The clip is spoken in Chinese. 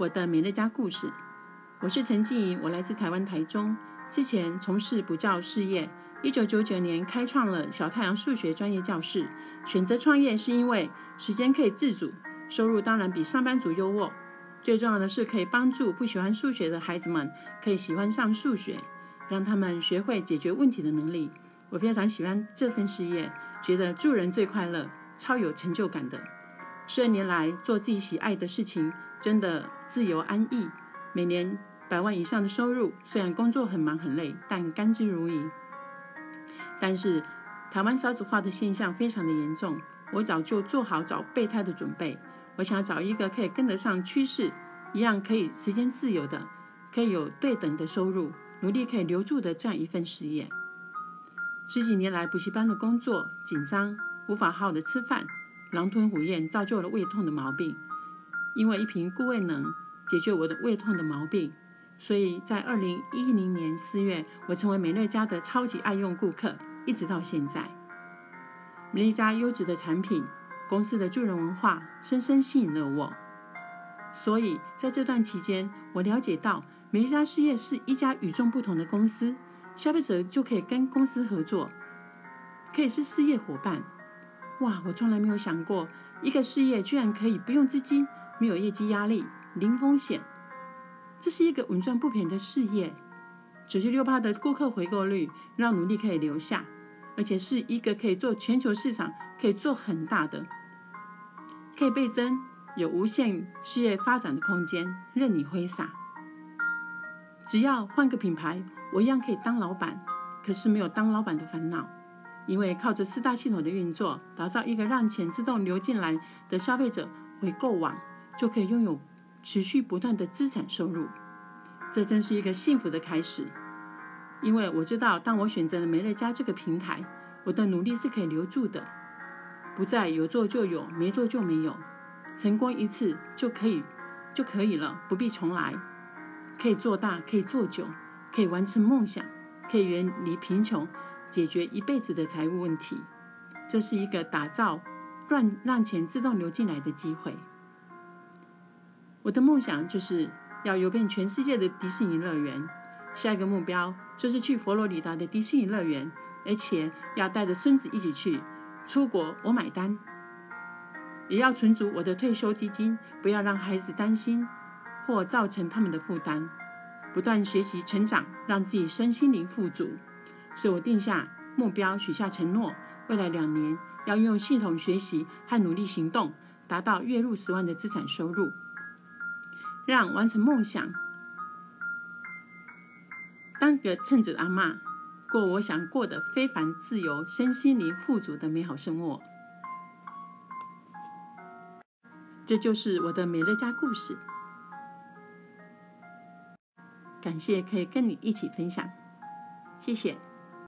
我的美乐家故事，我是陈静怡，我来自台湾台中，之前从事补教事业，一九九九年开创了小太阳数学专业教室。选择创业是因为时间可以自主，收入当然比上班族优渥，最重要的是可以帮助不喜欢数学的孩子们可以喜欢上数学，让他们学会解决问题的能力。我非常喜欢这份事业，觉得助人最快乐，超有成就感的。十二年来做自己喜爱的事情。真的自由安逸，每年百万以上的收入。虽然工作很忙很累，但甘之如饴。但是台湾少子化的现象非常的严重，我早就做好找备胎的准备。我想找一个可以跟得上趋势，一样可以时间自由的，可以有对等的收入，努力可以留住的这样一份事业。十几年来补习班的工作紧张，无法好好的吃饭，狼吞虎咽，造就了胃痛的毛病。因为一瓶固胃能解决我的胃痛的毛病，所以在二零一零年四月，我成为美乐家的超级爱用顾客，一直到现在。美乐家优质的产品，公司的助人文化，深深吸引了我。所以在这段期间，我了解到美乐家事业是一家与众不同的公司，消费者就可以跟公司合作，可以是事业伙伴。哇，我从来没有想过，一个事业居然可以不用资金。没有业绩压力，零风险，这是一个稳赚不赔的事业。九十六趴的顾客回购率，让努力可以留下，而且是一个可以做全球市场，可以做很大的，可以倍增，有无限事业发展的空间，任你挥洒。只要换个品牌，我一样可以当老板，可是没有当老板的烦恼，因为靠着四大系统的运作，打造一个让钱自动流进来的消费者回购网。就可以拥有持续不断的资产收入，这真是一个幸福的开始。因为我知道，当我选择了美乐家这个平台，我的努力是可以留住的，不再有做就有，没做就没有。成功一次就可以就可以了，不必重来。可以做大，可以做久，可以完成梦想，可以远离贫穷，解决一辈子的财务问题。这是一个打造让让钱自动流进来的机会。我的梦想就是要游遍全世界的迪士尼乐园，下一个目标就是去佛罗里达的迪士尼乐园，而且要带着孙子一起去。出国我买单，也要存足我的退休基金，不要让孩子担心或造成他们的负担。不断学习成长，让自己身心灵富足。所以我定下目标，许下承诺，未来两年要用系统学习和努力行动，达到月入十万的资产收入。让完成梦想，当个称职的阿妈，过我想过的非凡自由、身心灵富足的美好生活。这就是我的美乐家故事。感谢可以跟你一起分享，谢谢。